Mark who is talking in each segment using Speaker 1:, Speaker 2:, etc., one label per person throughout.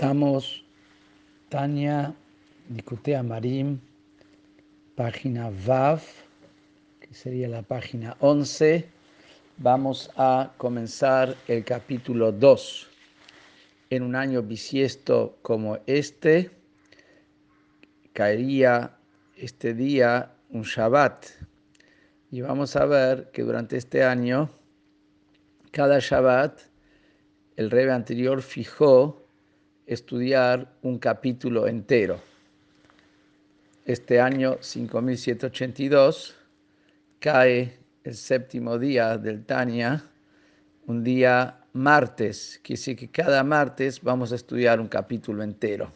Speaker 1: Estamos, Tania, Dicutea Marim, página VAV, que sería la página 11. Vamos a comenzar el capítulo 2. En un año bisiesto como este, caería este día un Shabbat. Y vamos a ver que durante este año, cada Shabbat, el rebe anterior fijó estudiar un capítulo entero. Este año 5782 cae el séptimo día del Tania, un día martes, que sí que cada martes vamos a estudiar un capítulo entero.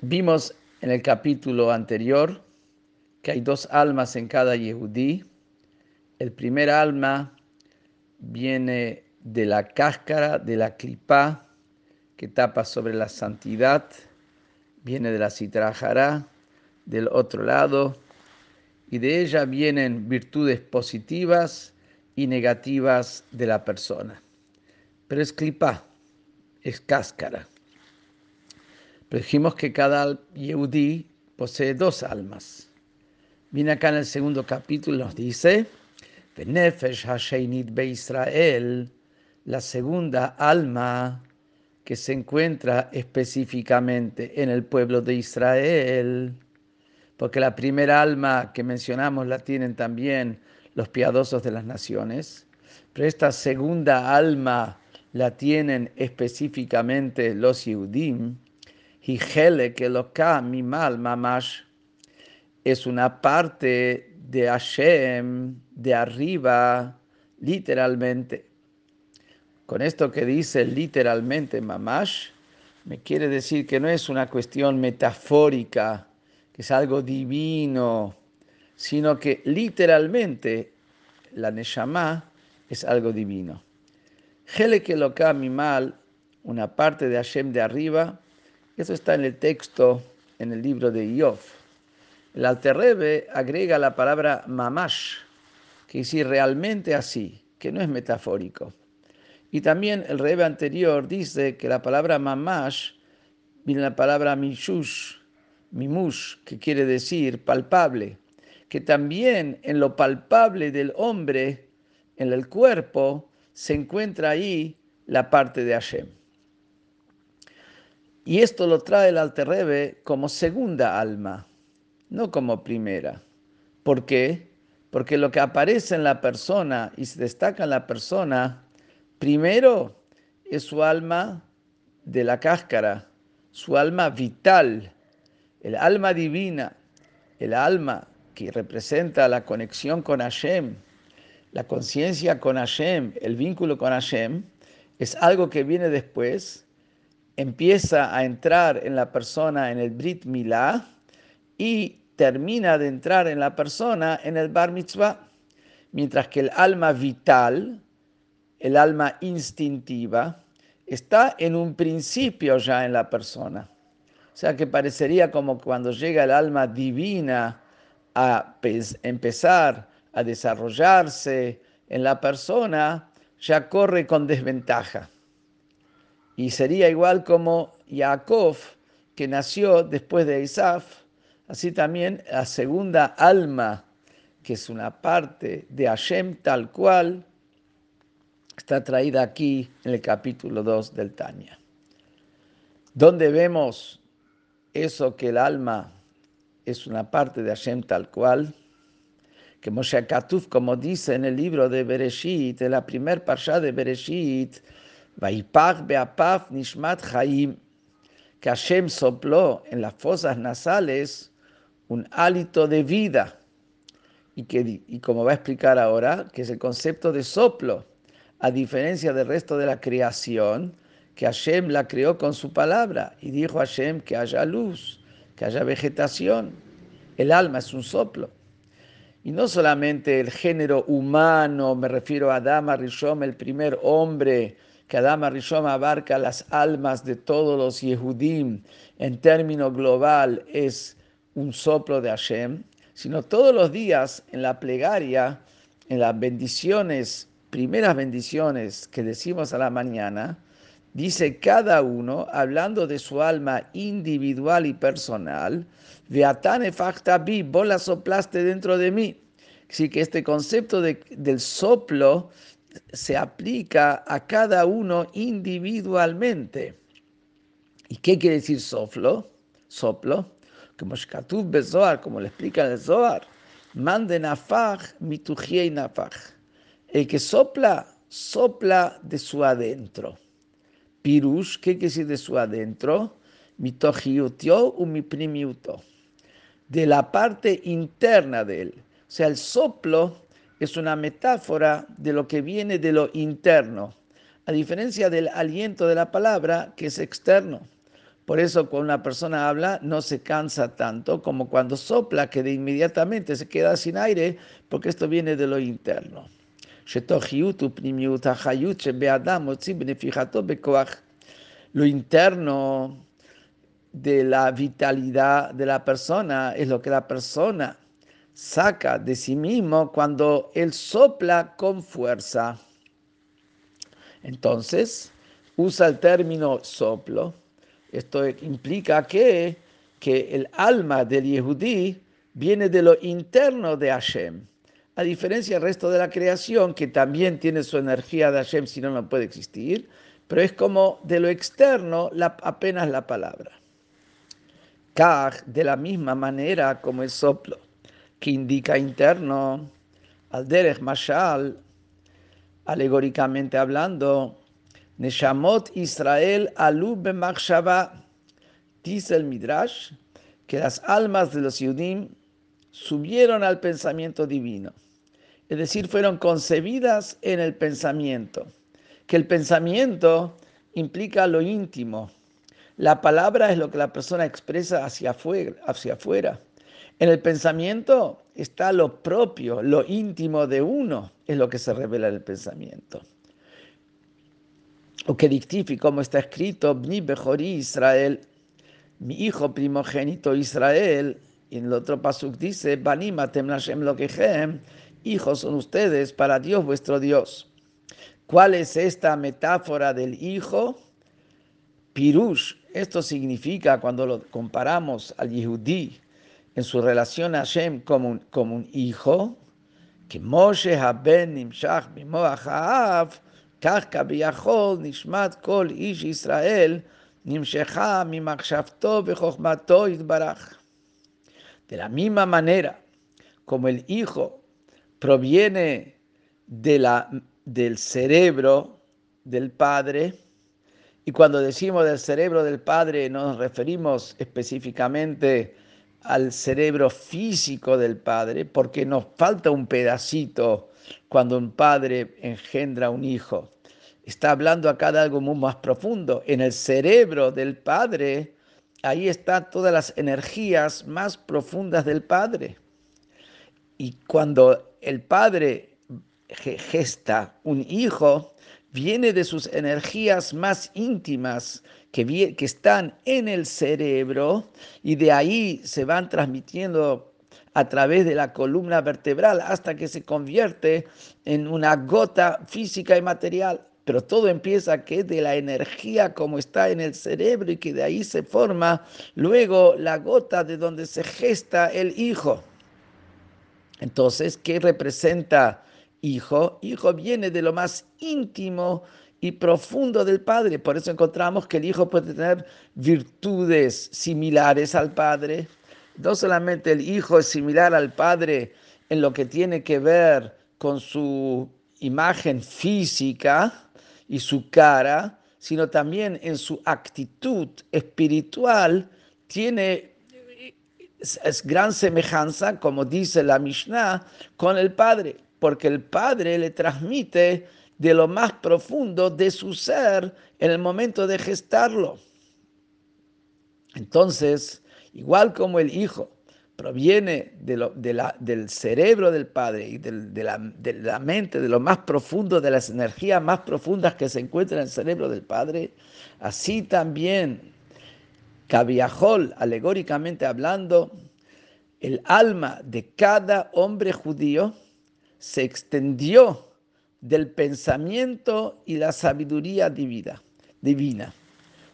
Speaker 1: Vimos en el capítulo anterior que hay dos almas en cada Yehudí. El primer alma viene de la cáscara de la clipa que tapa sobre la santidad, viene de la citrajara del otro lado, y de ella vienen virtudes positivas y negativas de la persona. Pero es clipa, es cáscara. Pero dijimos que cada Yehudi posee dos almas. Viene acá en el segundo capítulo, nos dice, Benefesh Hasheinit Be Israel, la segunda alma que se encuentra específicamente en el pueblo de Israel, porque la primera alma que mencionamos la tienen también los piadosos de las naciones, pero esta segunda alma la tienen específicamente los Yehudim, y que lo mi mal mamash es una parte de Hashem de arriba, literalmente. Con esto que dice literalmente mamash, me quiere decir que no es una cuestión metafórica, que es algo divino, sino que literalmente la Neshama es algo divino. Hele que lo mi mal, una parte de Hashem de arriba, eso está en el texto, en el libro de Iov. El Alterrebe agrega la palabra mamash, que dice realmente así, que no es metafórico. Y también el rebe anterior dice que la palabra mamash viene la palabra mishush, mimush, que quiere decir palpable, que también en lo palpable del hombre, en el cuerpo, se encuentra ahí la parte de Hashem. Y esto lo trae el Alterrebe como segunda alma, no como primera. ¿Por qué? Porque lo que aparece en la persona y se destaca en la persona Primero es su alma de la cáscara, su alma vital, el alma divina, el alma que representa la conexión con Hashem, la conciencia con Hashem, el vínculo con Hashem, es algo que viene después, empieza a entrar en la persona en el Brit Milá y termina de entrar en la persona en el Bar Mitzvah, mientras que el alma vital, el alma instintiva, está en un principio ya en la persona. O sea que parecería como cuando llega el alma divina a empezar a desarrollarse en la persona, ya corre con desventaja. Y sería igual como Jacob, que nació después de Isaf, así también la segunda alma, que es una parte de Hashem tal cual, está traída aquí en el capítulo 2 del Tania, donde vemos eso que el alma es una parte de Hashem tal cual, que Moshe Katuf, como dice en el libro de Bereshit, en la primer parsha de Bereshit, nishmat que Hashem sopló en las fosas nasales un hálito de vida, y, que, y como va a explicar ahora, que es el concepto de soplo, a diferencia del resto de la creación, que Hashem la creó con su palabra y dijo a Hashem que haya luz, que haya vegetación. El alma es un soplo. Y no solamente el género humano, me refiero a Adama Rishom, el primer hombre, que Adama Rishom abarca las almas de todos los Yehudim, en término global es un soplo de Hashem, sino todos los días en la plegaria, en las bendiciones primeras bendiciones que decimos a la mañana, dice cada uno, hablando de su alma individual y personal, Veatane bi, vos la soplaste dentro de mí. Así que este concepto del soplo se aplica a cada uno individualmente. ¿Y qué quiere decir soplo? Soplo, como como le explica el Zohar, mande nafaj y nafaj. El que sopla, sopla de su adentro. Pirush, ¿qué quiere decir de su adentro? Mitojiutio u mi. De la parte interna de él. O sea, el soplo es una metáfora de lo que viene de lo interno, a diferencia del aliento de la palabra que es externo. Por eso cuando una persona habla no se cansa tanto como cuando sopla, que de inmediatamente se queda sin aire, porque esto viene de lo interno. Lo interno de la vitalidad de la persona es lo que la persona saca de sí mismo cuando él sopla con fuerza. Entonces, usa el término soplo. Esto implica que, que el alma del Yehudí viene de lo interno de Hashem, a diferencia del resto de la creación, que también tiene su energía de Hashem, si no, no puede existir, pero es como de lo externo apenas la palabra. Kaj, de la misma manera como el soplo que indica interno, al derech mashal, alegóricamente hablando, Neshamot Israel alu b'machshava, dice el Midrash, que las almas de los Yudim subieron al pensamiento divino, es decir, fueron concebidas en el pensamiento, que el pensamiento implica lo íntimo, la palabra es lo que la persona expresa hacia afuera. En el pensamiento está lo propio, lo íntimo de uno, es lo que se revela en el pensamiento. O que dictifi, como está escrito, Bejori Israel, mi hijo primogénito Israel, y en el otro pasuk dice, Banimatem hijos son ustedes para Dios vuestro Dios. ¿Cuál es esta metáfora del hijo? Pirush. Esto significa, cuando lo comparamos al Yehudí en su relación a Hashem como un, como un hijo, que Moshe Haben Nimshach Bimoach Kach Nishmat Kol Ish Israel Nimshecha Mimachshavto Bechokmato Yitbarach. De la misma manera como el hijo proviene de la, del cerebro del padre, y cuando decimos del cerebro del padre nos referimos específicamente al cerebro físico del padre, porque nos falta un pedacito cuando un padre engendra un hijo. Está hablando acá de algo muy más profundo. En el cerebro del padre, ahí están todas las energías más profundas del padre. Y cuando el padre gesta un hijo, viene de sus energías más íntimas que, que están en el cerebro y de ahí se van transmitiendo a través de la columna vertebral hasta que se convierte en una gota física y material. Pero todo empieza que de la energía como está en el cerebro y que de ahí se forma luego la gota de donde se gesta el hijo. Entonces, ¿qué representa hijo? Hijo viene de lo más íntimo y profundo del Padre. Por eso encontramos que el Hijo puede tener virtudes similares al Padre. No solamente el Hijo es similar al Padre en lo que tiene que ver con su imagen física y su cara, sino también en su actitud espiritual tiene es gran semejanza, como dice la Mishnah, con el Padre, porque el Padre le transmite de lo más profundo de su ser en el momento de gestarlo. Entonces, igual como el Hijo proviene de lo, del cerebro del Padre y de, la, de, la, mente, de lo más profundo, de las energías más profundas que se encuentran en el cerebro del Padre, así también, Cabiajol, alegóricamente hablando, el alma de cada hombre judío se extendió del pensamiento y la sabiduría divina. divina,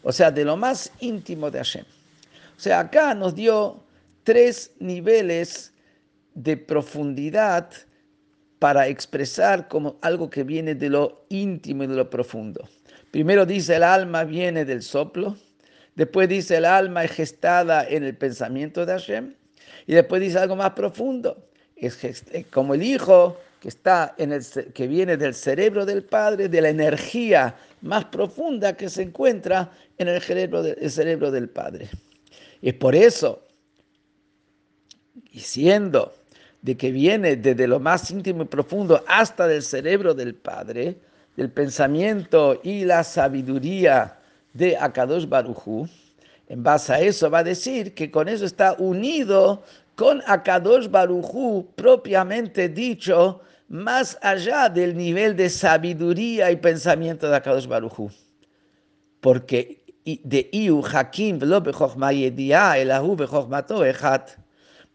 Speaker 1: o sea, de lo más íntimo de Hashem. O sea, acá nos dio tres niveles de profundidad para expresar como algo que viene de lo íntimo y de lo profundo. Primero dice el alma viene del soplo, después dice el alma es gestada en el pensamiento de Hashem, y después dice algo más profundo, es eh, como el hijo que, está en el, que viene del cerebro del padre, de la energía más profunda que se encuentra en el cerebro, del cerebro del padre. Y es por eso, y de que viene desde lo más íntimo y profundo hasta del cerebro del Padre, del pensamiento y la sabiduría de Akadosh Baruchu, en base a eso va a decir que con eso está unido con Akadosh Baruchu propiamente dicho, más allá del nivel de sabiduría y pensamiento de Akadosh Baruchu. Porque de Iu Hakim Elahu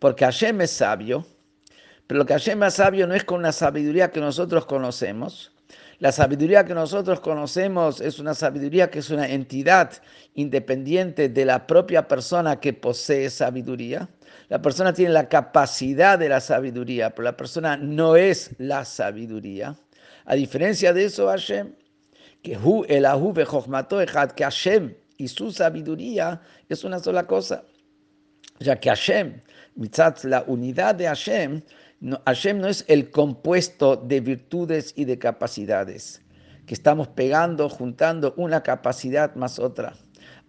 Speaker 1: porque Hashem es sabio pero lo que Hashem más sabio no es con la sabiduría que nosotros conocemos. La sabiduría que nosotros conocemos es una sabiduría que es una entidad independiente de la propia persona que posee sabiduría. La persona tiene la capacidad de la sabiduría, pero la persona no es la sabiduría. A diferencia de eso, Hashem, que Hu el que Hashem y su sabiduría es una sola cosa. Ya que Hashem, la unidad de Hashem, no, Hashem no es el compuesto de virtudes y de capacidades, que estamos pegando, juntando una capacidad más otra.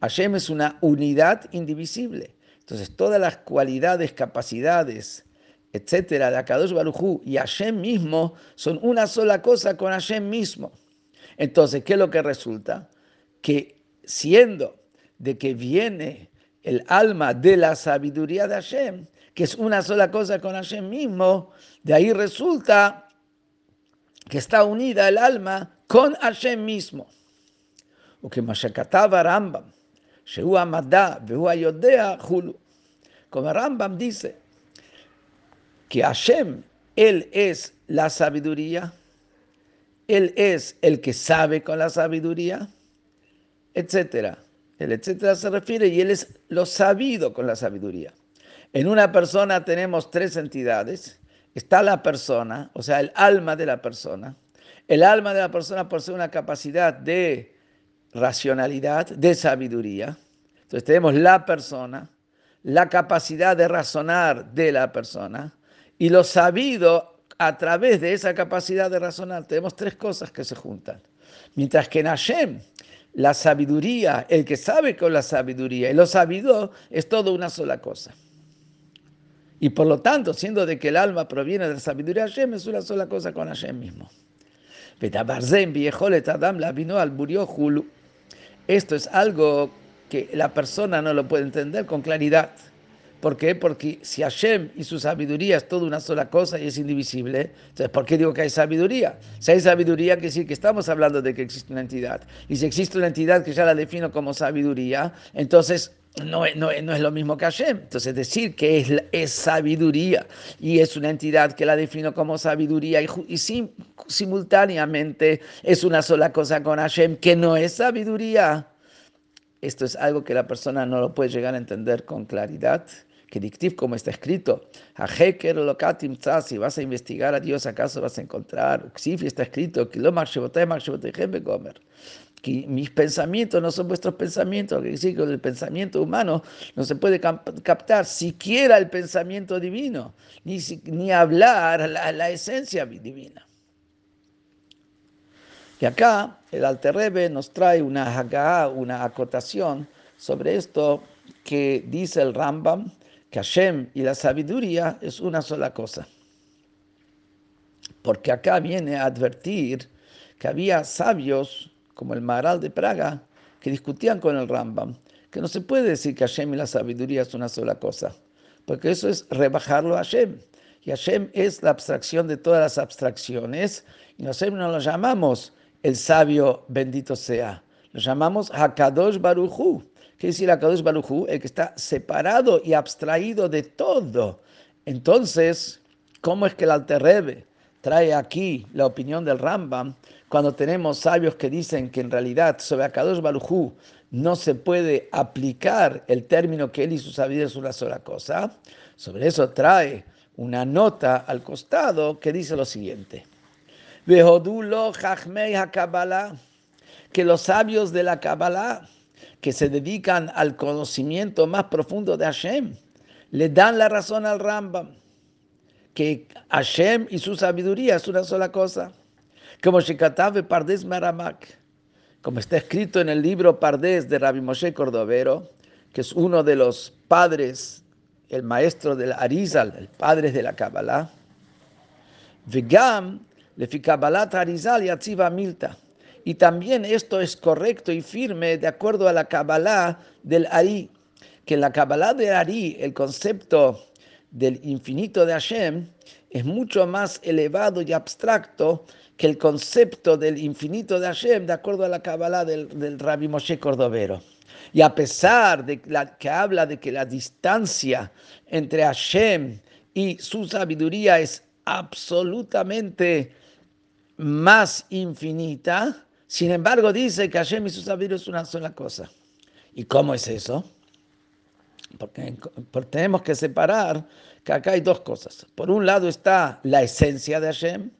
Speaker 1: Hashem es una unidad indivisible. Entonces, todas las cualidades, capacidades, etcétera, de Akadosh Barujú y Hashem mismo son una sola cosa con Hashem mismo. Entonces, ¿qué es lo que resulta? Que siendo de que viene el alma de la sabiduría de Hashem, que es una sola cosa con Hashem mismo, de ahí resulta que está unida el alma con Hashem mismo. Que Mashakataba Rambam, Sheu Amadá, Vehu Ayodea, Hulu. Como Rambam dice que Hashem, Él es la sabiduría, Él es el que sabe con la sabiduría, etcétera. El etcétera se refiere y Él es lo sabido con la sabiduría. En una persona tenemos tres entidades. Está la persona, o sea, el alma de la persona. El alma de la persona posee una capacidad de racionalidad, de sabiduría. Entonces tenemos la persona, la capacidad de razonar de la persona y lo sabido a través de esa capacidad de razonar. Tenemos tres cosas que se juntan. Mientras que en Hashem, la sabiduría, el que sabe con la sabiduría y lo sabido es todo una sola cosa. Y por lo tanto, siendo de que el alma proviene de la sabiduría de Hashem, es una sola cosa con Hashem mismo. Esto es algo que la persona no lo puede entender con claridad. ¿Por qué? Porque si Hashem y su sabiduría es toda una sola cosa y es indivisible, entonces ¿por qué digo que hay sabiduría? Si hay sabiduría, quiere decir que estamos hablando de que existe una entidad. Y si existe una entidad que ya la defino como sabiduría, entonces no, no, es lo mismo que Hashem. Entonces decir que es, es, sabiduría y es una entidad que la defino como sabiduría y, y simultáneamente es una sola cosa con Hashem que no es sabiduría. Esto es algo que la persona no lo puede llegar a entender con claridad. Que dictiv como está escrito, si vas a investigar a Dios, acaso vas a encontrar, si está escrito, que mis pensamientos no son vuestros pensamientos, que decir que el pensamiento humano no se puede captar siquiera el pensamiento divino, ni, ni hablar la, la esencia divina. Y acá el Alterrebe nos trae una una acotación sobre esto que dice el Rambam, que Hashem y la sabiduría es una sola cosa. Porque acá viene a advertir que había sabios como el Maharal de Praga, que discutían con el Rambam, que no se puede decir que Hashem y la sabiduría es una sola cosa, porque eso es rebajarlo a Hashem. Y Hashem es la abstracción de todas las abstracciones, y Hashem no lo llamamos el sabio bendito sea, lo llamamos Hakadosh Baruchu. ¿Qué decir Hakadosh Baruchu? El que está separado y abstraído de todo. Entonces, ¿cómo es que el Alterrebe trae aquí la opinión del Rambam, cuando tenemos sabios que dicen que en realidad sobre Akadosh Barujú no se puede aplicar el término que él y su sabiduría es una sola cosa, sobre eso trae una nota al costado que dice lo siguiente. Que los sabios de la Kabbalah, que se dedican al conocimiento más profundo de Hashem, le dan la razón al Rambam, que Hashem y su sabiduría es una sola cosa. Como Shekatav Pardes Maramak, como está escrito en el libro Pardes de Rabbi Moshe Cordovero, que es uno de los padres el maestro del Arizal, el padre de la Kabbalah, Vegam, lefi Kabbalah Arizal y Milta. Y también esto es correcto y firme de acuerdo a la Kabbalah del Ari, que en la Kabbalah del Ari el concepto del infinito de Hashem es mucho más elevado y abstracto que el concepto del infinito de Hashem de acuerdo a la Kabbalah del, del Rabbi Moshe Cordovero. Y a pesar de que habla de que la distancia entre Hashem y su sabiduría es absolutamente más infinita, sin embargo dice que Hashem y su sabiduría es una sola cosa. ¿Y cómo es eso? Porque, tenemos que separar que acá hay dos cosas. Por un lado está la esencia de Hashem.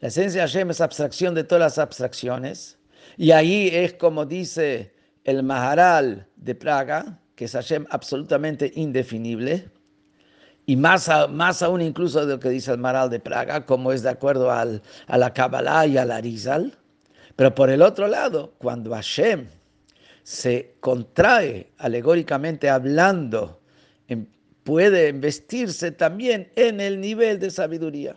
Speaker 1: La esencia de Hashem es abstracción de todas las abstracciones. Y ahí es como dice el Maharal de Praga, que es Hashem absolutamente indefinible, y más, más aún incluso de lo que dice el Maharal de Praga, como es de acuerdo al, a la Kabbalah y al Arizal. Pero por el otro lado, cuando Hashem se contrae, alegóricamente hablando, puede investirse también en el nivel de sabiduría.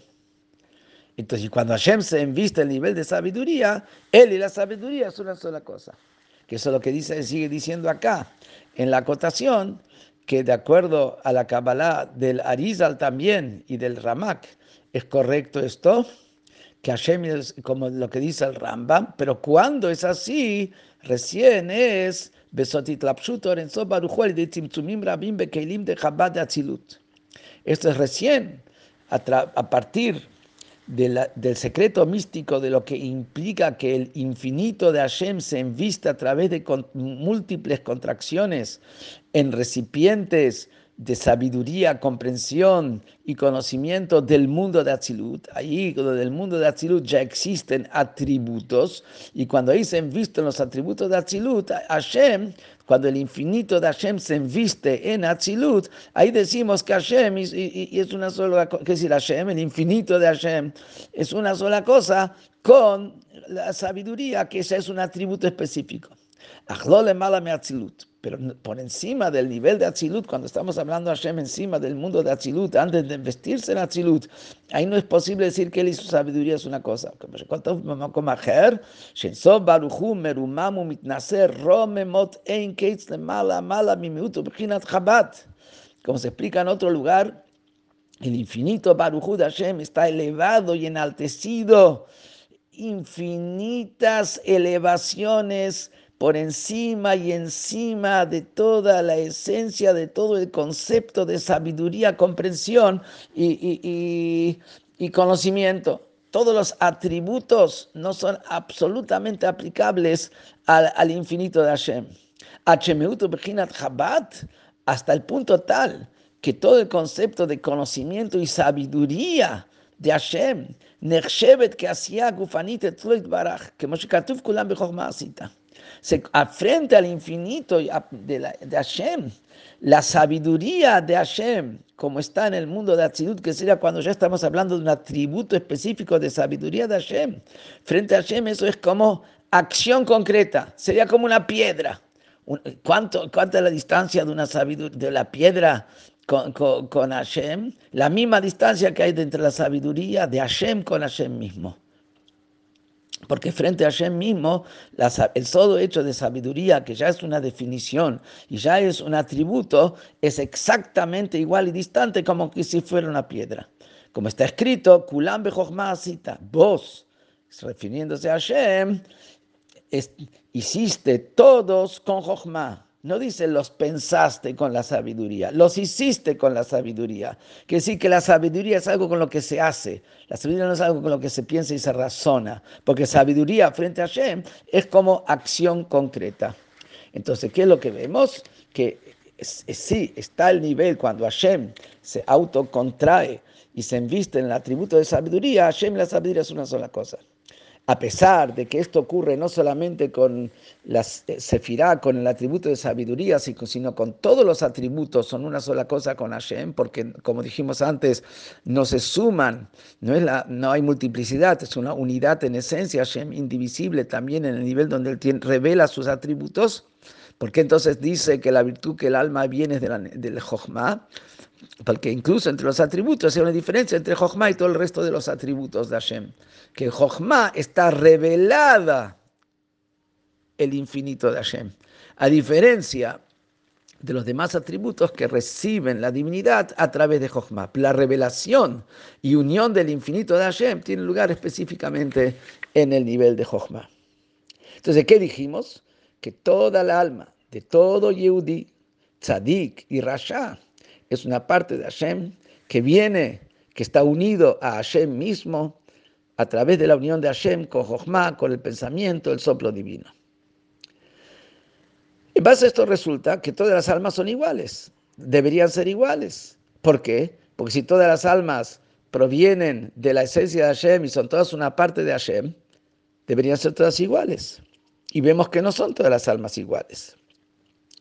Speaker 1: Entonces, cuando Hashem se inviste en el nivel de sabiduría, él y la sabiduría es una sola cosa que eso es lo que dice, sigue diciendo acá, en la acotación, que de acuerdo a la Kabbalah del Arizal también y del Ramak, es correcto esto, que Hashem es como lo que dice el Rambam, pero cuando es así, recién es esto es recién, a partir del secreto místico de lo que implica que el infinito de Hashem se envista a través de múltiples contracciones en recipientes de sabiduría, comprensión y conocimiento del mundo de Atzilut. Ahí, del mundo de Atzilut ya existen atributos, y cuando ahí se envisten los atributos de Atzilut, Hashem, cuando el infinito de Hashem se enviste en Atzilut, ahí decimos que Hashem y, es una sola cosa, que decir Hashem, el infinito de Hashem, es una sola cosa con la sabiduría, que ese es un atributo específico. Pero por encima del nivel de Atzilut, cuando estamos hablando a Hashem encima del mundo de Atzilut, antes de vestirse en Atzilut, ahí no es posible decir que él y su sabiduría es una cosa. Como se explica en otro lugar, el infinito Baruchu de Hashem está elevado y enaltecido, infinitas elevaciones por encima y encima de toda la esencia, de todo el concepto de sabiduría, comprensión y, conocimiento. Todos los atributos no son absolutamente aplicables al, infinito de Hashem. hasta el punto tal que todo el concepto de conocimiento y sabiduría de Hashem, se, frente al infinito de, de Hashem, la sabiduría de Hashem, como está en el mundo de Atzidut, que sería cuando ya estamos hablando de un atributo específico de sabiduría de Hashem, frente a Hashem eso es como acción concreta, sería como una piedra. ¿Cuánto, ¿Cuánta es la distancia de, una de la piedra con, con, con Hashem? La misma distancia que hay entre la sabiduría de Hashem con Hashem mismo. Porque frente a Hashem mismo, el solo hecho de sabiduría, que ya es una definición y ya es un atributo, es exactamente igual y distante como que si fuera una piedra. Como está escrito, Kulam cita, vos, refiriéndose a Hashem, hiciste todos con Jochma. No dice los pensaste con la sabiduría, los hiciste con la sabiduría. Quiere decir que la sabiduría es algo con lo que se hace, la sabiduría no es algo con lo que se piensa y se razona, porque sabiduría frente a Hashem es como acción concreta. Entonces, ¿qué es lo que vemos? Que sí, está el nivel cuando Hashem se autocontrae y se inviste en el atributo de sabiduría, Hashem la sabiduría es una sola cosa a pesar de que esto ocurre no solamente con la Sefirá, con el atributo de sabiduría, sino con todos los atributos, son una sola cosa con Hashem, porque como dijimos antes, no se suman, no, es la, no hay multiplicidad, es una unidad en esencia, Hashem indivisible también en el nivel donde él revela sus atributos. porque entonces dice que la virtud que el alma viene de la, del Jochma? Porque incluso entre los atributos hay una diferencia entre Jochma y todo el resto de los atributos de Hashem. Que Jochma está revelada el infinito de Hashem. A diferencia de los demás atributos que reciben la divinidad a través de Jochma. La revelación y unión del infinito de Hashem tiene lugar específicamente en el nivel de Jochma. Entonces, ¿qué dijimos? Que toda la alma de todo Yehudi, Tzadik y Rasha es una parte de Hashem que viene, que está unido a Hashem mismo a través de la unión de Hashem con Jochma, con el pensamiento, el soplo divino. En base a esto resulta que todas las almas son iguales, deberían ser iguales. ¿Por qué? Porque si todas las almas provienen de la esencia de Hashem y son todas una parte de Hashem, deberían ser todas iguales. Y vemos que no son todas las almas iguales.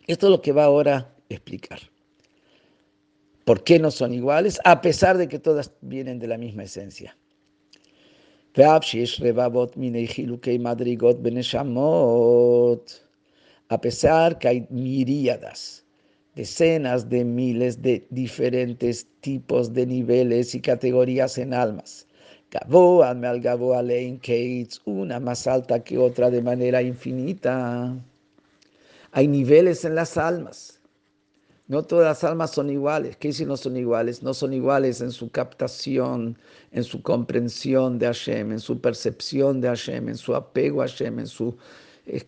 Speaker 1: Esto es lo que va ahora a explicar. ¿Por qué no son iguales? A pesar de que todas vienen de la misma esencia. A pesar que hay miríadas, decenas de miles de diferentes tipos de niveles y categorías en almas. una más alta que otra de manera infinita. Hay niveles en las almas no todas las almas son iguales. ¿Qué si no son iguales? No son iguales en su captación, en su comprensión de Hashem, en su percepción de Hashem, en su apego a Hashem, en su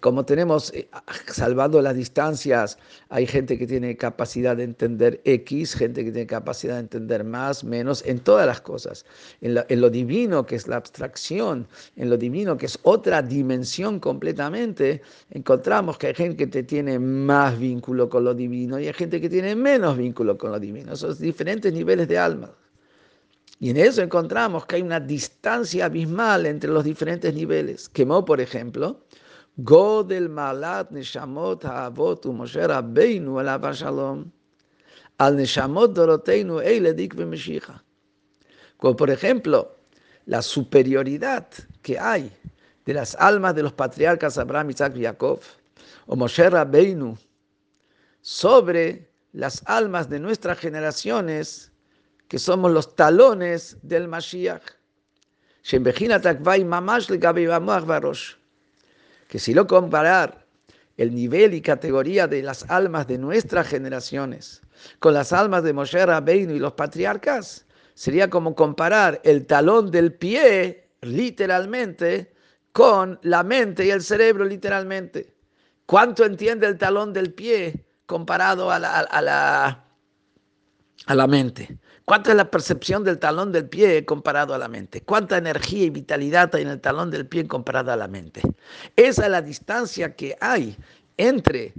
Speaker 1: como tenemos, eh, salvando las distancias, hay gente que tiene capacidad de entender X, gente que tiene capacidad de entender más, menos, en todas las cosas. En lo, divino, que es la abstracción, en lo divino, que es otra dimensión completamente, encontramos que hay gente que tiene más vínculo con lo divino y hay gente que tiene menos vínculo con lo divino. Son diferentes niveles de alma. Y en eso encontramos que hay una distancia abismal entre los diferentes niveles. Quemó, por ejemplo, Godel Malat Neshamot Haavot Moshe Rabbeinu Alav Shalom al Neshamot Doroteinu Eiledik Meshicha. Como por ejemplo, la superioridad que hay de las almas de los patriarcas Abraham, Isaac y Jacob, o Moshe Rabbeinu, sobre las almas de nuestras generaciones, que somos los talones del Mashiach. Shembechina Takvai Mamash Legabi Varosh que si lo comparar el nivel y categoría de las almas de nuestras generaciones con las almas de Moshe Rabbeinu y los patriarcas, sería como comparar el talón del pie, literalmente, con la mente y el cerebro, literalmente. ¿Cuánto entiende el talón del pie comparado a la, a la, a la mente? ¿Cuánta es la percepción del talón del pie comparado a la mente? ¿Cuánta energía y vitalidad hay en el talón del pie comparado a la mente? Esa es la distancia que hay entre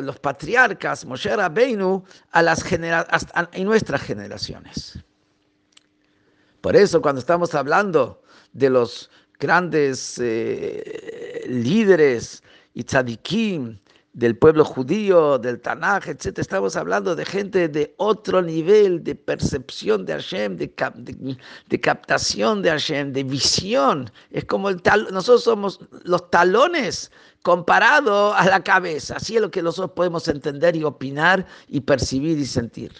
Speaker 1: los patriarcas, Moshe Rabbeinu, a las y nuestras generaciones. Por eso cuando estamos hablando de los grandes eh, líderes y del pueblo judío, del Tanaj, etc. Estamos hablando de gente de otro nivel de percepción de Hashem, de, captación de Hashem, de visión. Es como el tal, nosotros somos los talones comparado a la cabeza. Así es lo que nosotros podemos entender y opinar y percibir y sentir.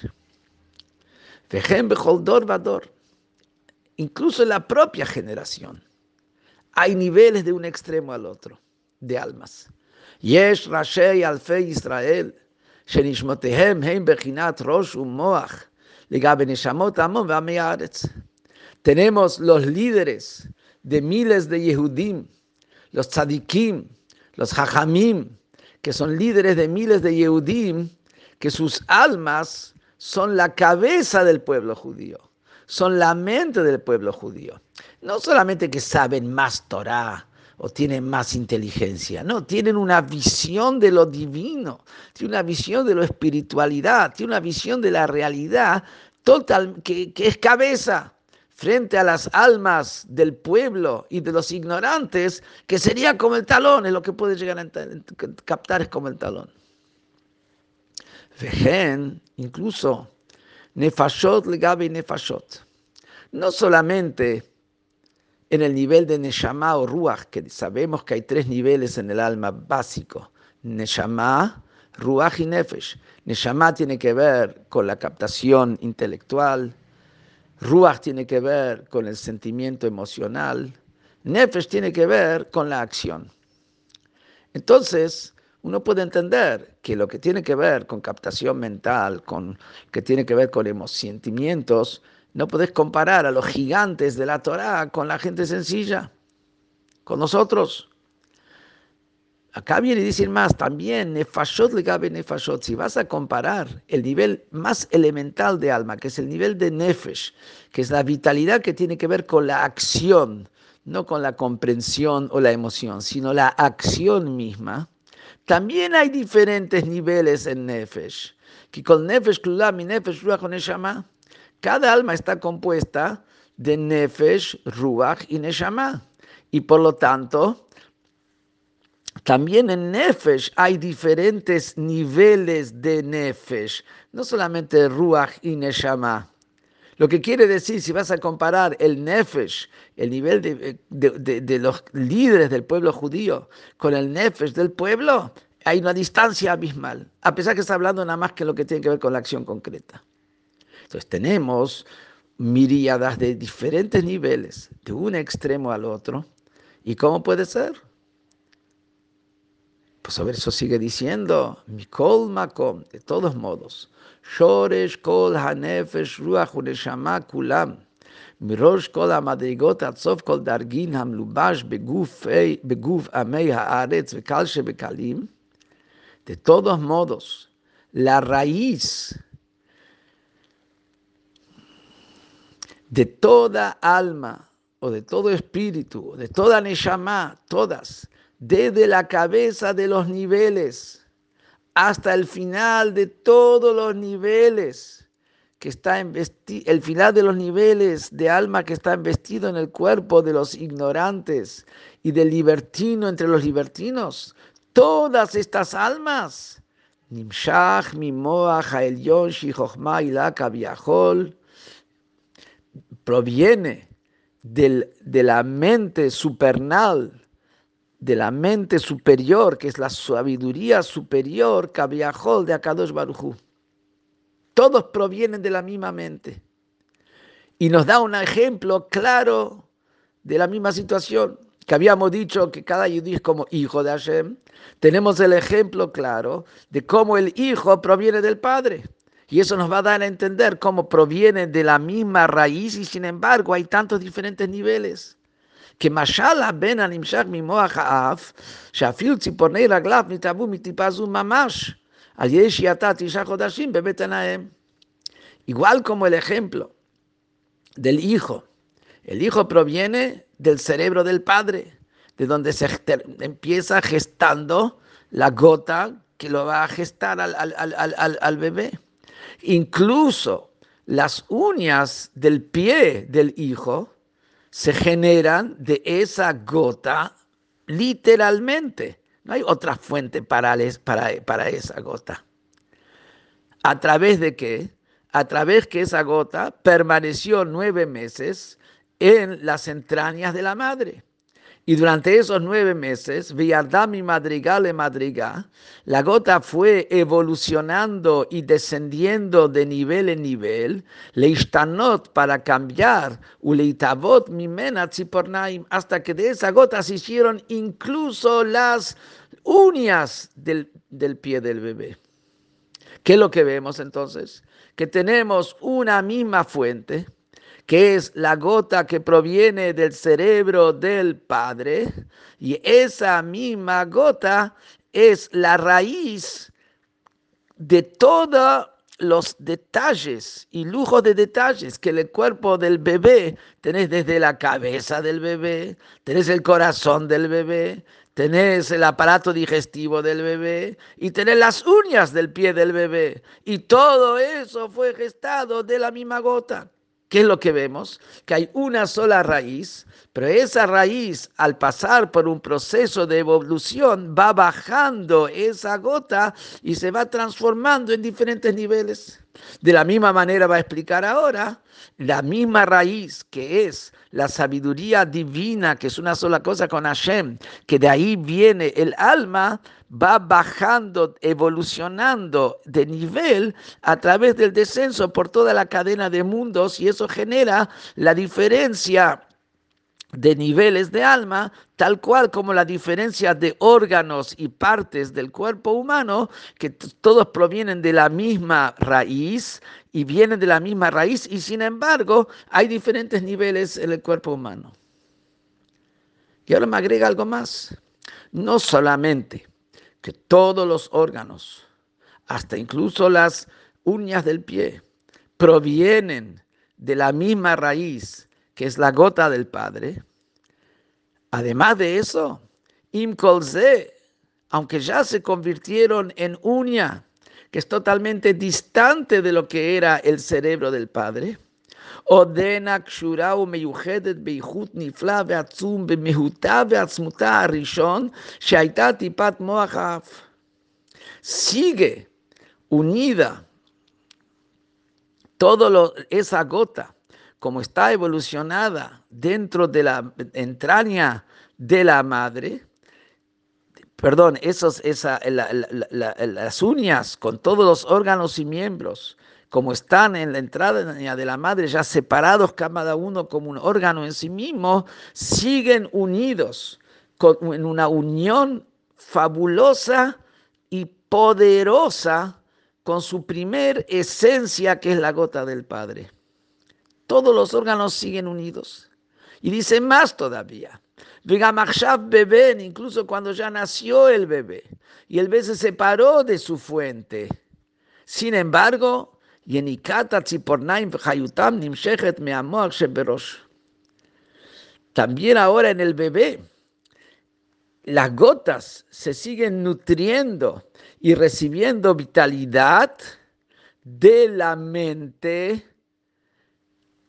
Speaker 1: Incluso en la propia generación hay niveles de un extremo al otro de almas. Tenemos los líderes de miles de Yehudim, los tzadikim, los hajamim, que son líderes de miles de Yehudim, que sus almas son la cabeza del pueblo judío, son la mente del pueblo judío. No solamente que saben más Torah, o tienen más inteligencia, no, tienen una visión de lo divino, tienen una visión de la espiritualidad, tienen una visión de la realidad total, que, que es cabeza frente a las almas del pueblo y de los ignorantes, que sería como el talón, es lo que puede llegar a captar es como el talón. Vejen, incluso, nefashot legabe nefashot. No solamente en el nivel de neshama o ruach, que sabemos que hay tres niveles en el alma básico, neshama, ruach y nefesh. Neshama tiene que ver con la captación intelectual, Ruach tiene que ver con el sentimiento emocional. Nefesh tiene que ver con la acción. Entonces, uno puede entender que lo que tiene que ver con captación mental, con que tiene que ver con sentimientos, no puedes comparar a los gigantes de la Torah con la gente sencilla, con nosotros. Acá viene a decir más, también nefashot gabe nefashot, si vas a comparar el nivel más elemental de alma, que es el nivel de nefesh, que es la vitalidad que tiene que ver con la acción, no con la comprensión o la emoción, sino la acción misma, también hay diferentes niveles en nefesh, que con nefesh klulam y nefesh ruach cada alma está compuesta de nefesh, ruach y neshama, y por lo tanto, también en Nefesh hay diferentes niveles de Nefesh, no solamente Ruach y Neshama. Lo que quiere decir, si vas a comparar el Nefesh, el nivel de, los líderes del pueblo judío, con el Nefesh del pueblo, hay una distancia abismal, a pesar que está hablando nada más que lo que tiene que ver con la acción concreta. Entonces tenemos miríadas de diferentes niveles, de un extremo al otro. ¿Y cómo puede ser? Pues sobre eso sigue diciendo, Mikol Makom, de todos modos, Shoresh Kol Hanefesh Ruach Uneshama Kulam, Mirosh Kol HaMadrigot Atzov Kol Dargin Hamlubash Beguf Amei Haaretz Vekal Shebekalim, de todos modos, la raíz de toda alma o de todo espíritu, de toda Neshama, todas, desde la cabeza de los niveles hasta el final de todos los niveles que está el final de los niveles de alma que está investido en el cuerpo de los ignorantes y del libertino entre los libertinos. Todas estas almas, Nimshach, Mimoach, Elyon, Shichochma, Ilaka, Viajol, proviene del, de la mente supernal de la mente superior, que es la sabiduría superior, Kabiahol de Akadosh Barujú. Todos provienen de la misma mente. Y nos da un ejemplo claro de la misma situación, que habíamos dicho que cada judío es como hijo de Hashem. Tenemos el ejemplo claro de cómo el hijo proviene del padre. Y eso nos va a dar a entender cómo proviene de la misma raíz y sin embargo hay tantos diferentes niveles. Que Mashallah ben Haaf, Shafil Raglaf Mitabu Mitipazu Mamash, Igual como el ejemplo del hijo. El hijo proviene del cerebro del padre, de donde se empieza gestando la gota que lo va a gestar al, al, al, al bebé. Incluso las uñas del pie del hijo se generan de esa gota literalmente. No hay otra fuente para, para, esa gota. ¿A través de qué? A través que esa gota permaneció nueve meses en las entrañas de la madre. Y durante esos nueve meses, mi madrigal de madrigal, la gota fue evolucionando y descendiendo de nivel en nivel, leistanot para cambiar, uleitabot mimena tzipornaim, hasta que de esa gota se hicieron incluso las uñas del, del pie del bebé. ¿Qué es lo que vemos entonces? Que tenemos una misma fuente, que es la gota que proviene del cerebro del Padre, y esa misma gota es la raíz de todos los detalles y lujos de detalles que el cuerpo del bebé tenés desde la cabeza del bebé, tenés el corazón del bebé, tenés el aparato digestivo del bebé y tenés las uñas del pie del bebé. Y todo eso fue gestado de la misma gota. ¿Qué es lo que vemos? Que hay una sola raíz, pero esa raíz al pasar por un proceso de evolución va bajando esa gota y se va transformando en diferentes niveles. De la misma manera va a explicar ahora la misma raíz que es la sabiduría divina, que es una sola cosa con Hashem, que de ahí viene el alma, va bajando, evolucionando de nivel a través del descenso por toda la cadena de mundos y eso genera la diferencia de niveles de alma, tal cual como la diferencia de órganos y partes del cuerpo humano, que todos provienen de la misma raíz y vienen de la misma raíz, y sin embargo hay diferentes niveles en el cuerpo humano. Y ahora me agrega algo más. No solamente que todos los órganos, hasta incluso las uñas del pie, provienen de la misma raíz que es la gota del Padre. Además de eso, Imkolze, aunque ya se convirtieron en uña, que es totalmente distante de lo que era el cerebro del Padre, Sigue unida todo esa gota como está evolucionada dentro de la entraña de la madre, perdón, esos, esa, las uñas con todos los órganos y miembros, como están en la entrada de la madre, ya separados cada uno como un órgano en sí mismo, siguen unidos en una unión fabulosa y poderosa con su primer esencia, que es la gota del Padre todos los órganos siguen unidos. Y dice más todavía. bebé, incluso cuando ya nació el bebé y el bebé se separó de su fuente. Sin embargo, también ahora en el bebé, las gotas se siguen nutriendo y recibiendo vitalidad de la mente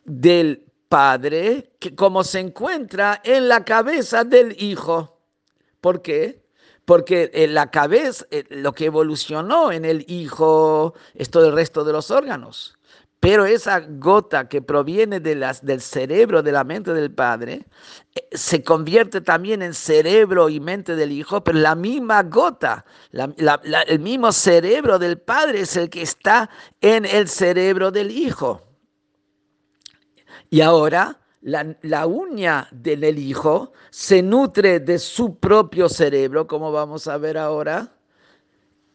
Speaker 1: del Padre, que como se encuentra en la cabeza del Hijo. ¿Por qué? Porque en la cabeza, eh, lo que evolucionó en el Hijo es todo el resto de los órganos. Pero esa gota que proviene de del cerebro, de la mente del Padre, eh, se convierte también en cerebro y mente del Hijo, pero la misma gota, el mismo cerebro del Padre es el que está en el cerebro del Hijo. Y ahora la, uña del hijo se nutre de su propio cerebro, como vamos a ver ahora.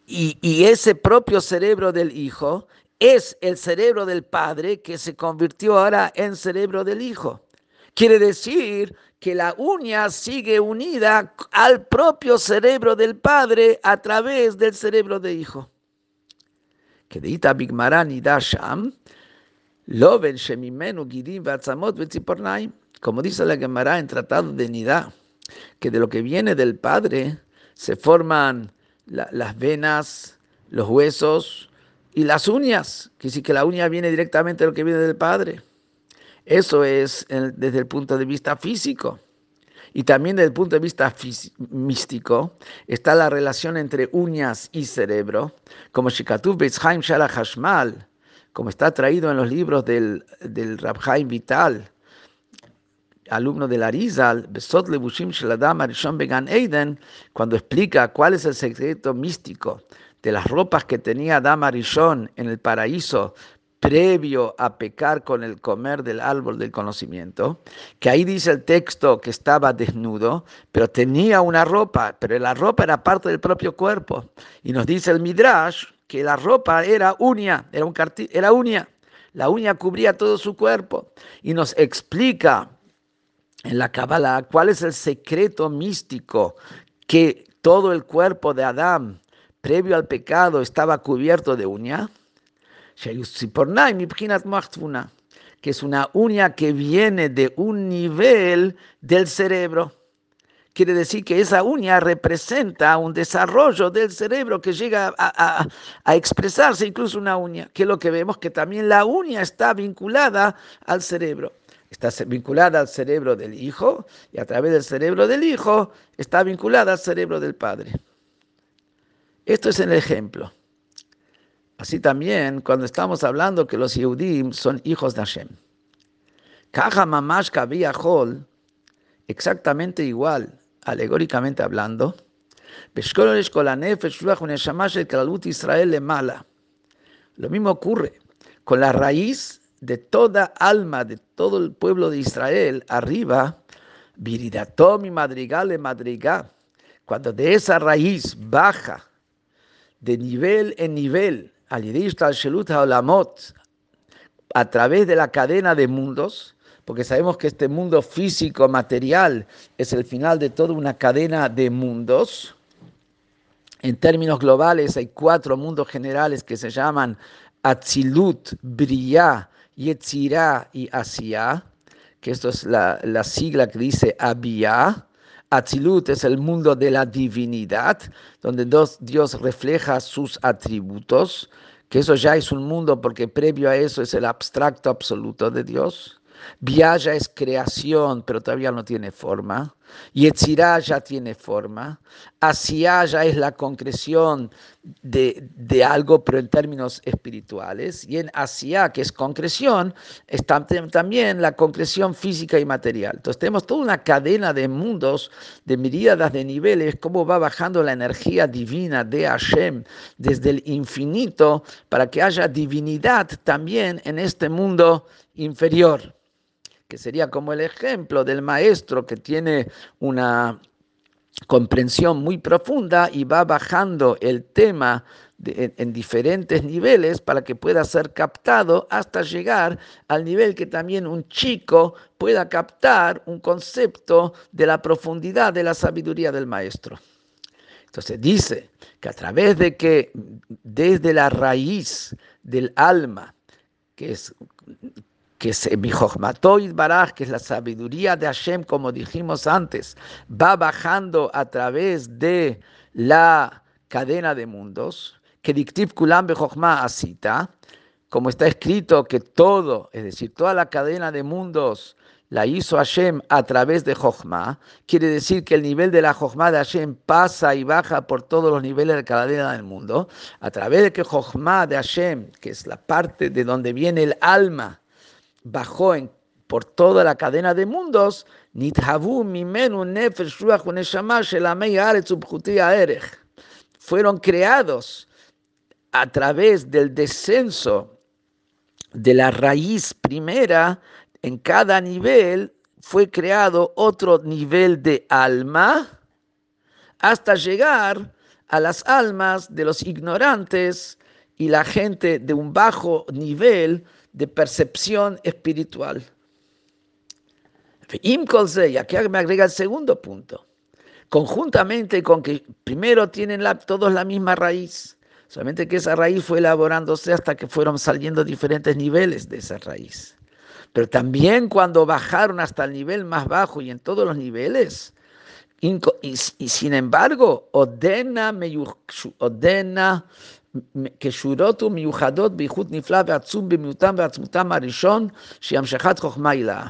Speaker 1: Y, ese propio cerebro del hijo es el cerebro del padre que se convirtió ahora en cerebro del hijo. Quiere decir que la uña sigue unida al propio cerebro del padre a través del cerebro del hijo. Que Bigmarani Dasham, como dice la Gemara en Tratado de Nidá, que de lo que viene del Padre se forman las venas, los huesos y las uñas, que sí que la uña viene directamente de lo que viene del Padre. Eso es desde el punto de vista físico. Y también desde el punto de vista místico está la relación entre uñas y cerebro, como Shikatu Beitzhaim Shala Hashmal, como está traído en los libros del, del Rabhaim Vital, alumno del Arizal, Besot Lebushim Arishon Began Eiden, cuando explica cuál es el secreto místico de las ropas que tenía Adam Arishon en el paraíso previo a pecar con el comer del árbol del conocimiento, que ahí dice el texto que estaba desnudo, pero tenía una ropa, pero la ropa era parte del propio cuerpo. Y nos dice el Midrash que la ropa era uña, era, un era uña, la uña cubría todo su cuerpo y nos explica en la Kabbalah cuál es el secreto místico que todo el cuerpo de Adán previo al pecado estaba cubierto de uña, que es una uña que viene de un nivel del cerebro. Quiere decir que esa uña representa un desarrollo del cerebro que llega a, expresarse incluso una uña, que es lo que vemos que también la uña está vinculada al cerebro. Está vinculada al cerebro del hijo y a través del cerebro del hijo está vinculada al cerebro del padre. Esto es el ejemplo. Así también cuando estamos hablando que los Yehudim son hijos de Hashem. Kaja mamash exactamente igual, alegóricamente hablando. Lo mismo ocurre con la raíz de toda alma, de todo el pueblo de Israel, arriba, viridatom madrigal de madrigal, cuando de esa raíz baja de nivel en nivel, a través de la cadena de mundos, porque sabemos que este mundo físico, material, es el final de toda una cadena de mundos. En términos globales hay cuatro mundos generales que se llaman Atzilut, Briya, Yetzirah y Asiya, que esto es la, la sigla que dice Abiyah. Atzilut es el mundo de la divinidad, donde Dios refleja sus atributos, que eso ya es un mundo porque previo a eso es el abstracto absoluto de Dios. Viaja es creación, pero todavía no tiene forma. Yetzirah ya tiene forma. Asiá ya es la concreción de, de, algo, pero en términos espirituales. Y en Asiá, que es concreción, está también la concreción física y material. Entonces tenemos toda una cadena de mundos, de miríadas de niveles, cómo va bajando la energía divina de Hashem desde el infinito para que haya divinidad también en este mundo inferior que sería como el ejemplo del maestro que tiene una comprensión muy profunda y va bajando el tema en, diferentes niveles para que pueda ser captado hasta llegar al nivel que también un chico pueda captar un concepto de la profundidad de la sabiduría del maestro. Entonces dice que a través de que desde la raíz del alma, que es que es Baraj, que es la sabiduría de Hashem, como dijimos antes, va bajando a través de la cadena de mundos, que Diktiv Kulam Asita, como está escrito que todo, es decir, toda la cadena de mundos la hizo Hashem a través de Jochma, quiere decir que el nivel de la Jochma de Hashem pasa y baja por todos los niveles de la cadena del mundo, a través de que Jochma de Hashem, que es la parte de donde viene el alma, bajó en, por toda la cadena de mundos, fueron creados a través del descenso de la raíz primera, en cada nivel fue creado otro nivel de alma, hasta llegar a las almas de los ignorantes y la gente de un bajo nivel de percepción espiritual. Y aquí me agrega el segundo punto. Conjuntamente con que primero tienen todos la misma raíz, solamente que esa raíz fue elaborándose hasta que fueron saliendo diferentes niveles de esa raíz. Pero también cuando bajaron hasta el nivel más bajo y en todos los niveles, y, sin embargo, ordena, ordena כשורות ומיוחדות באיכות נפלא ועצום במיעוטם ועצמותם הראשון, שהיא המשכת חוכמה הילאה.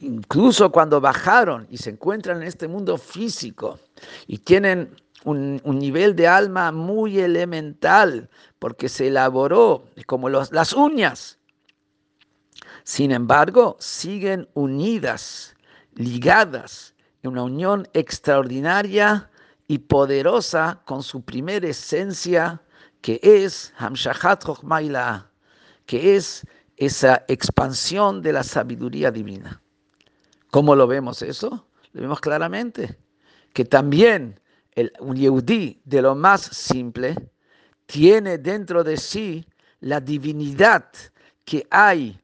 Speaker 1: Incluso cuando bajaron y se encuentran en este mundo físico y tienen un, nivel de alma muy elemental, porque se elaboró como las uñas. Sin embargo, siguen unidas, ligadas, en una unión extraordinaria y poderosa con su primera esencia, que es Hamshahat Chochmaila, que es esa expansión de la sabiduría divina. ¿Cómo lo vemos eso? Lo vemos claramente, que también el, un de lo más simple tiene dentro de sí la divinidad que hay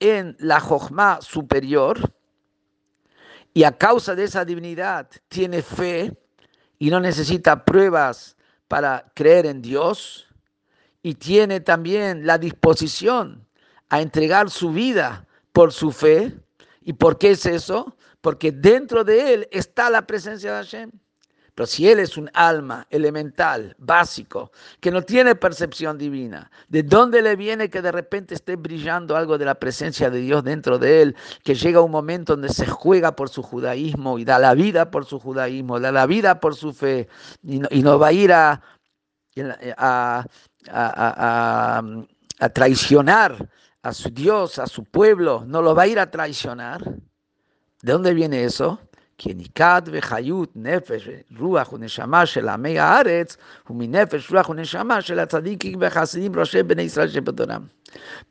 Speaker 1: en la Jochma superior y a causa de esa divinidad tiene fe y no necesita pruebas para creer en Dios y tiene también la disposición a entregar su vida por su fe. ¿Y por qué es eso? Porque dentro de él está la presencia de Hashem. Pero si él es un alma elemental, básico, que no tiene percepción divina, ¿de dónde le viene que de repente esté brillando algo de la presencia de Dios dentro de él? Que llega un momento donde se juega por su judaísmo y da la vida por su judaísmo, da la vida por su fe y no, va a ir a, a, traicionar a su Dios, a su pueblo, no lo va a ir a traicionar. ¿De dónde viene eso?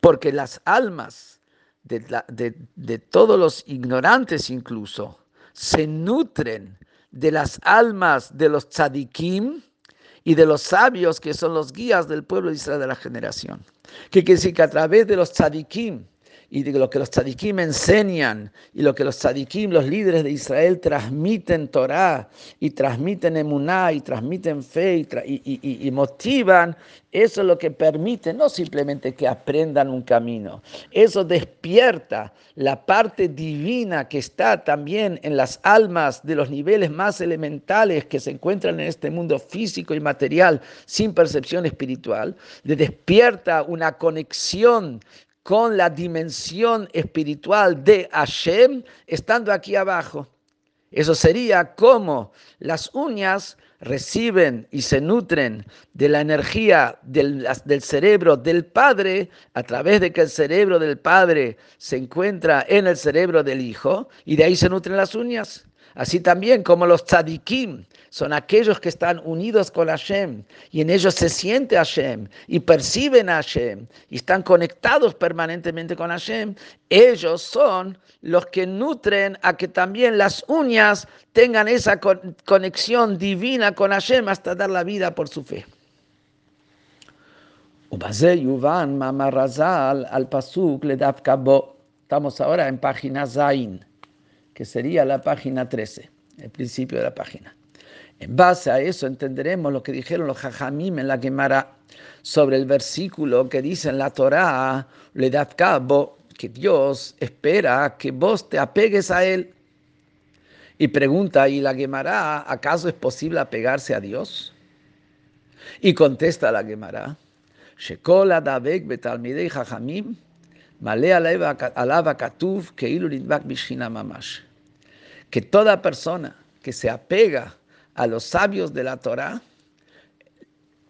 Speaker 1: Porque las almas de, de, de todos los ignorantes incluso se nutren de las almas de los tzadikim y de los sabios que son los guías del pueblo de Israel de la generación. Que quiere decir que a través de los tzadikim, y de lo que los tzadikim enseñan y lo que los tzadikim, los líderes de Israel, transmiten Torah y transmiten emuná y transmiten fe y, y, motivan, eso es lo que permite no simplemente que aprendan un camino, eso despierta la parte divina que está también en las almas de los niveles más elementales que se encuentran en este mundo físico y material sin percepción espiritual, despierta una conexión con la dimensión espiritual de Hashem estando aquí abajo. Eso sería como las uñas reciben y se nutren de la energía del, cerebro del Padre a través de que el cerebro del Padre se encuentra en el cerebro del Hijo y de ahí se nutren las uñas. Así también como los tzadikim son aquellos que están unidos con Hashem y en ellos se siente Hashem y perciben a Hashem y están conectados permanentemente con Hashem, ellos son los que nutren a que también las uñas tengan esa conexión divina con Hashem hasta dar la vida por su fe. Estamos ahora en página Zain que sería la página 13, el principio de la página. En base a eso entenderemos lo que dijeron los jajamim en la Gemara sobre el versículo que dice en la Torá, le da cabo que Dios espera que vos te apegues a Él. Y pregunta, ¿y la Gemara, acaso es posible apegarse a Dios? Y contesta la Gemara, Shekola Davek Betalmidei Jajamim, que toda persona que se apega a los sabios de la Torah,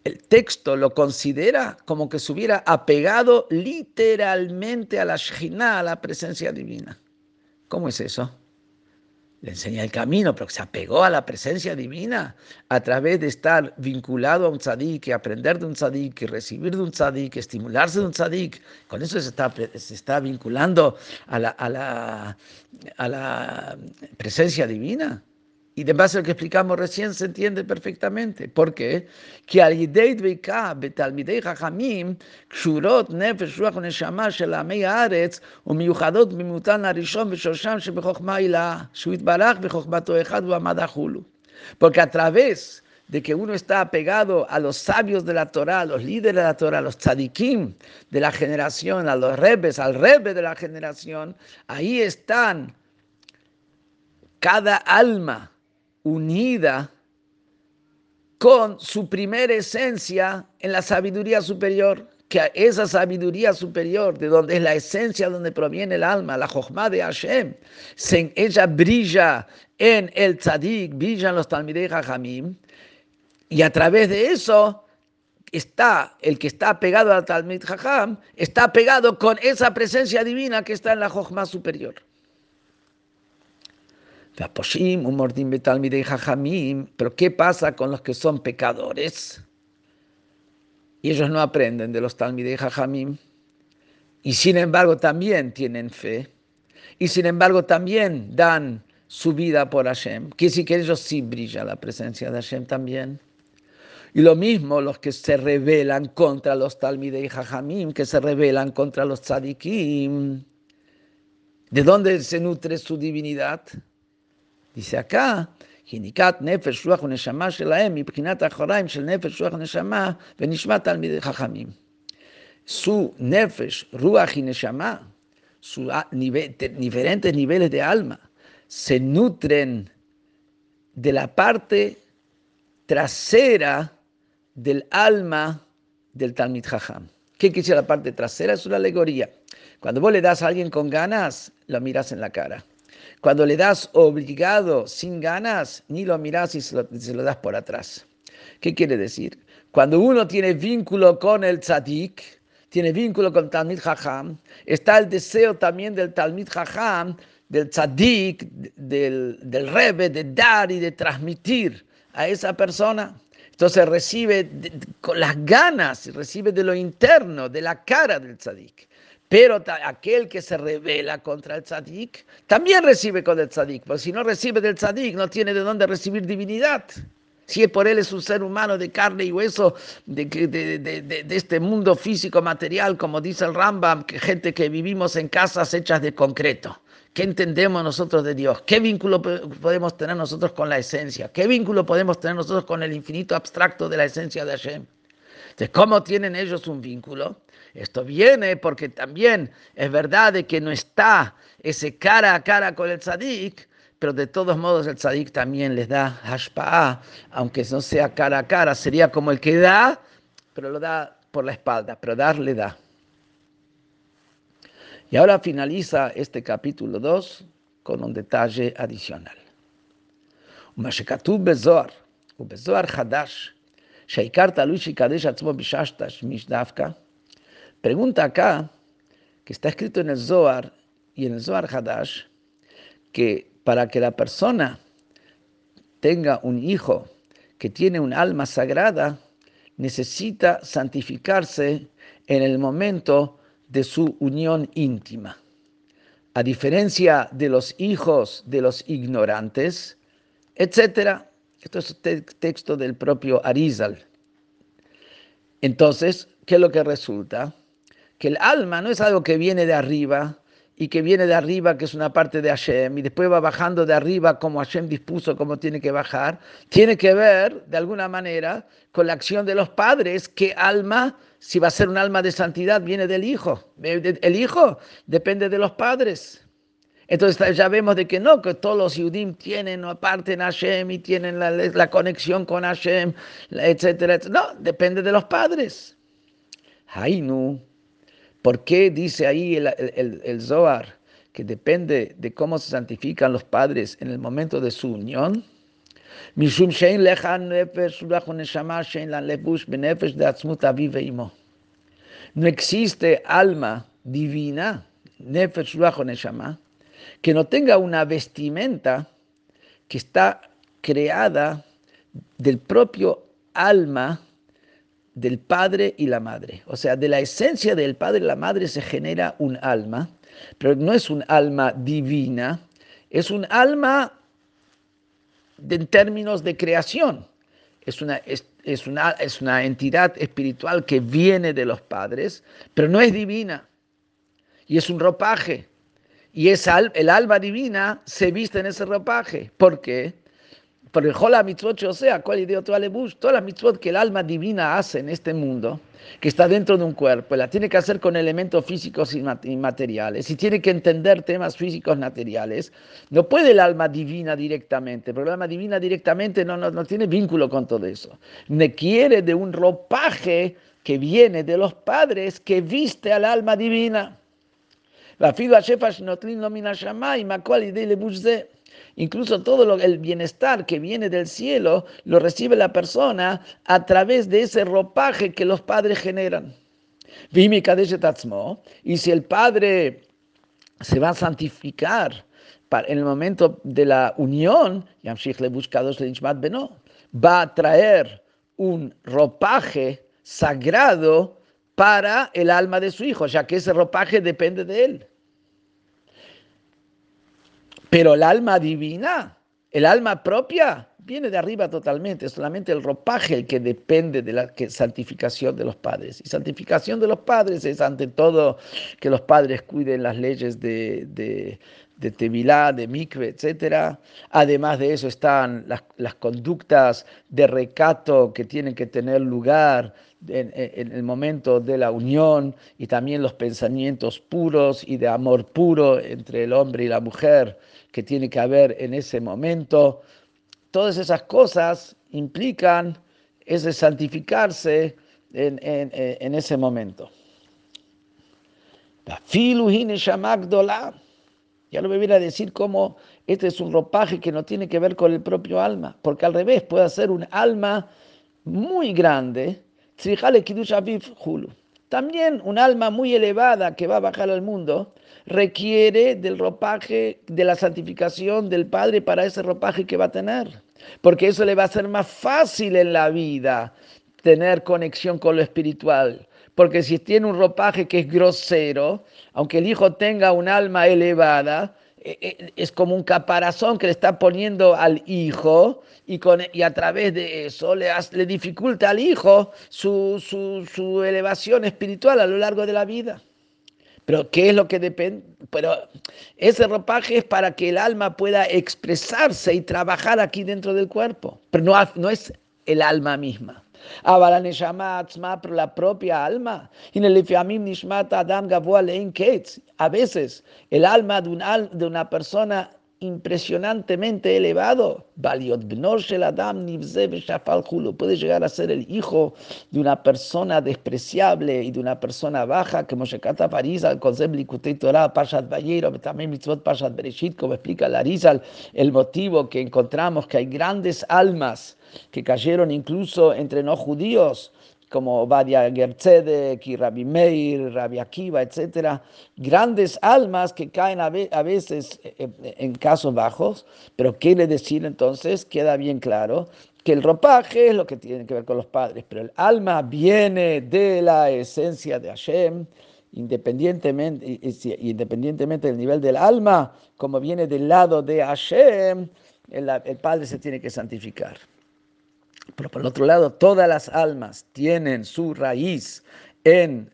Speaker 1: el texto lo considera como que se hubiera apegado literalmente a la Shekhinah, a la presencia divina. ¿Cómo es eso? le enseña el camino, pero se apegó a la presencia divina a través de estar vinculado a un tzadik, aprender de un tzadik, recibir de un tzadik, estimularse de un tzadik. Con eso se está, vinculando a la, a, la, a la presencia divina. Y de base a lo que explicamos recién se entiende perfectamente. ¿Por qué? Que al yidei dveika betalmidei jajamim kshurot nefesh ruach neshama shel amei haaretz umiuchadot mimutan arishon veshosham shebechokhma ila barach bechokhmato echad uamadachulu. Porque a través de que uno está apegado a los sabios de la Torá, a los líderes de la Torá, a los tzadikim de la generación, a los rebes, al rebe de la generación, ahí están cada alma unida con su primera esencia en la sabiduría superior, que esa sabiduría superior, de donde es la esencia donde proviene el alma, la Jochma de Hashem, ella brilla en el tzadik, brilla en los Talmidei Jajamim, y a través de eso está, el que está pegado al Talmid Jajam, está pegado con esa presencia divina que está en la Jochma superior. Pero ¿qué pasa con los que son pecadores? Y ellos no aprenden de los Talmidei Jajamim. Y sin embargo también tienen fe. Y sin embargo también dan su vida por Hashem. Quiere decir que ellos sí brilla la presencia de Hashem también. Y lo mismo los que se rebelan contra los Talmidei Jajamim, que se rebelan contra los Tzadikim. ¿De dónde se nutre su divinidad? Dice acá Hinikat nefesh ruach uneshama shelaem, mibchinat achoraim shel nefesh ruach uneshama, venishmat talmidei chachamim. Su nefesh, ruach y neshama, sus diferentes niveles de alma, se nutren de la parte trasera del alma del Talmid Jajam. ¿Qué decir la parte trasera? Es una alegoría. Cuando vos le das a alguien con ganas, lo miras en la cara. Cuando le das obligado, sin ganas, ni lo miras y se lo, das por atrás. ¿Qué quiere decir? Cuando uno tiene vínculo con el tzadik, tiene vínculo con Talmid Jajam, está el deseo también del Talmid Jajam, del tzadik, del, del rebe, de dar y de transmitir a esa persona. Entonces recibe con las ganas, recibe de lo interno, de la cara del tzadik. Pero aquel que se revela contra el tzadik también recibe con el tzadik, porque si no recibe del tzadik no tiene de dónde recibir divinidad. Si es por él es un ser humano de carne y hueso, de, de, este mundo físico material, como dice el Rambam, que gente que vivimos en casas hechas de concreto. ¿Qué entendemos nosotros de Dios? ¿Qué vínculo podemos tener nosotros con la esencia? ¿Qué vínculo podemos tener nosotros con el infinito abstracto de la esencia de Hashem? Entonces, ¿cómo tienen ellos un vínculo? Esto viene porque también es verdad de que no está ese cara a cara con el tzadik, pero de todos modos el tzadik también les da hashpa'a, aunque no sea cara a cara, sería como el que da, pero lo da por la espalda, pero dar le da. Y ahora finaliza este capítulo 2 con un detalle adicional. Pregunta acá, que está escrito en el Zohar y en el Zohar Hadash, que para que la persona tenga un hijo que tiene un alma sagrada, necesita santificarse en el momento de su unión íntima. A diferencia de los hijos de los ignorantes, etc. Esto es texto del propio Arizal. Entonces, ¿qué es lo que resulta? Que el alma no es algo que viene de arriba, y que viene de arriba, que es una parte de Hashem, y después va bajando de arriba como Hashem dispuso, como tiene que bajar, tiene que ver, de alguna manera, con la acción de los padres, que alma, si va a ser un alma de santidad, viene del Hijo. El Hijo depende de los padres. Entonces ya vemos de que no, que todos los Yudim tienen aparte en Hashem y tienen la, la conexión con Hashem, etcétera, etcétera. No, depende de los padres. Hainu. ¿Por qué dice ahí el, el, Zohar que depende de cómo se santifican los padres en el momento de su unión? No existe alma divina, que no tenga una vestimenta que está creada del propio alma del padre y la madre. O sea, de la esencia del padre y la madre se genera un alma, pero no es un alma divina, es un alma en términos de creación. Es una, es, una, es una entidad espiritual que viene de los padres, pero no es divina. Y es un ropaje. Y esa, el alma divina se viste en ese ropaje. ¿Por qué? Por el Hola Mitzvot o sea, ¿cuál idea Todas las mitzvot que el alma divina hace en este mundo, que está dentro de un cuerpo, la tiene que hacer con elementos físicos y materiales, y tiene que entender temas físicos materiales. No puede el alma divina directamente, porque el alma divina directamente no, no, tiene vínculo con todo eso. Me quiere de un ropaje que viene de los padres que viste al alma divina. Incluso todo el bienestar que viene del cielo lo recibe la persona a través de ese ropaje que los padres generan. Y si el padre se va a santificar en el momento de la unión, va a traer un ropaje sagrado para el alma de su hijo, ya que ese ropaje depende de él. Pero el alma divina, el alma propia, viene de arriba totalmente, es solamente el ropaje el que depende de la santificación de los padres. Y santificación de los padres es ante todo que los padres cuiden las leyes de, de tevilá, de mikve, etc. Además de eso están las, las, conductas de recato que tienen que tener lugar en, el momento de la unión y también los pensamientos puros y de amor puro entre el hombre y la mujer que tiene que haber en ese momento. Todas esas cosas implican ese santificarse en, en, en ese momento. Ya lo me decir como este es un ropaje que no tiene que ver con el propio alma, porque al revés puede ser un alma muy grande, también un alma muy elevada que va a bajar al mundo requiere del ropaje, de la santificación del Padre para ese ropaje que va a tener, porque eso le va a ser más fácil en la vida tener conexión con lo espiritual. Porque si tiene un ropaje que es grosero, aunque el hijo tenga un alma elevada, es como un caparazón que le está poniendo al hijo y, con, y a través de eso le, le dificulta al hijo su, su, su, elevación espiritual a lo largo de la vida. Pero ¿qué es lo que depende? Pero ese ropaje es para que el alma pueda expresarse y trabajar aquí dentro del cuerpo, pero no, no es el alma misma pero la propia alma. A veces el alma de, un, al de una persona impresionantemente elevado. Puede llegar a ser el hijo de una persona despreciable y de una persona baja, como Shekata París, al concepto Likutei Torah, Pashat Bayero, también Mitzvot Pashat Bereshit, como explica Larizal, el motivo que encontramos que hay grandes almas que cayeron incluso entre no judíos, como Badia Gertzedek y Rabbi Meir, Rabbi Akiva, etc. Grandes almas que caen a veces eh, eh, en casos bajos, pero ¿qué le decir entonces? Queda bien claro que el ropaje es lo que tiene que ver con los padres, pero el alma viene de la esencia de Hashem, independientemente, independientemente del nivel del alma, como viene del lado de Hashem, el padre se tiene que santificar. Pero por el otro lado, todas las almas tienen su raíz en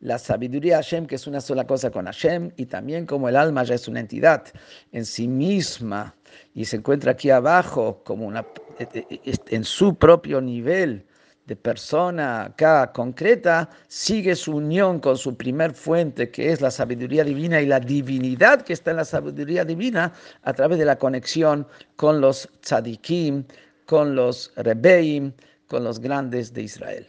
Speaker 1: la sabiduría Hashem, que es una sola cosa con Hashem, y también como el alma ya es una entidad en sí misma y se encuentra aquí abajo como una, en su propio nivel de persona acá concreta, sigue su unión con su primer fuente, que es la sabiduría divina y la divinidad que está en la sabiduría divina a través de la conexión con los tzadikim, con los Rebeim, con los grandes de Israel.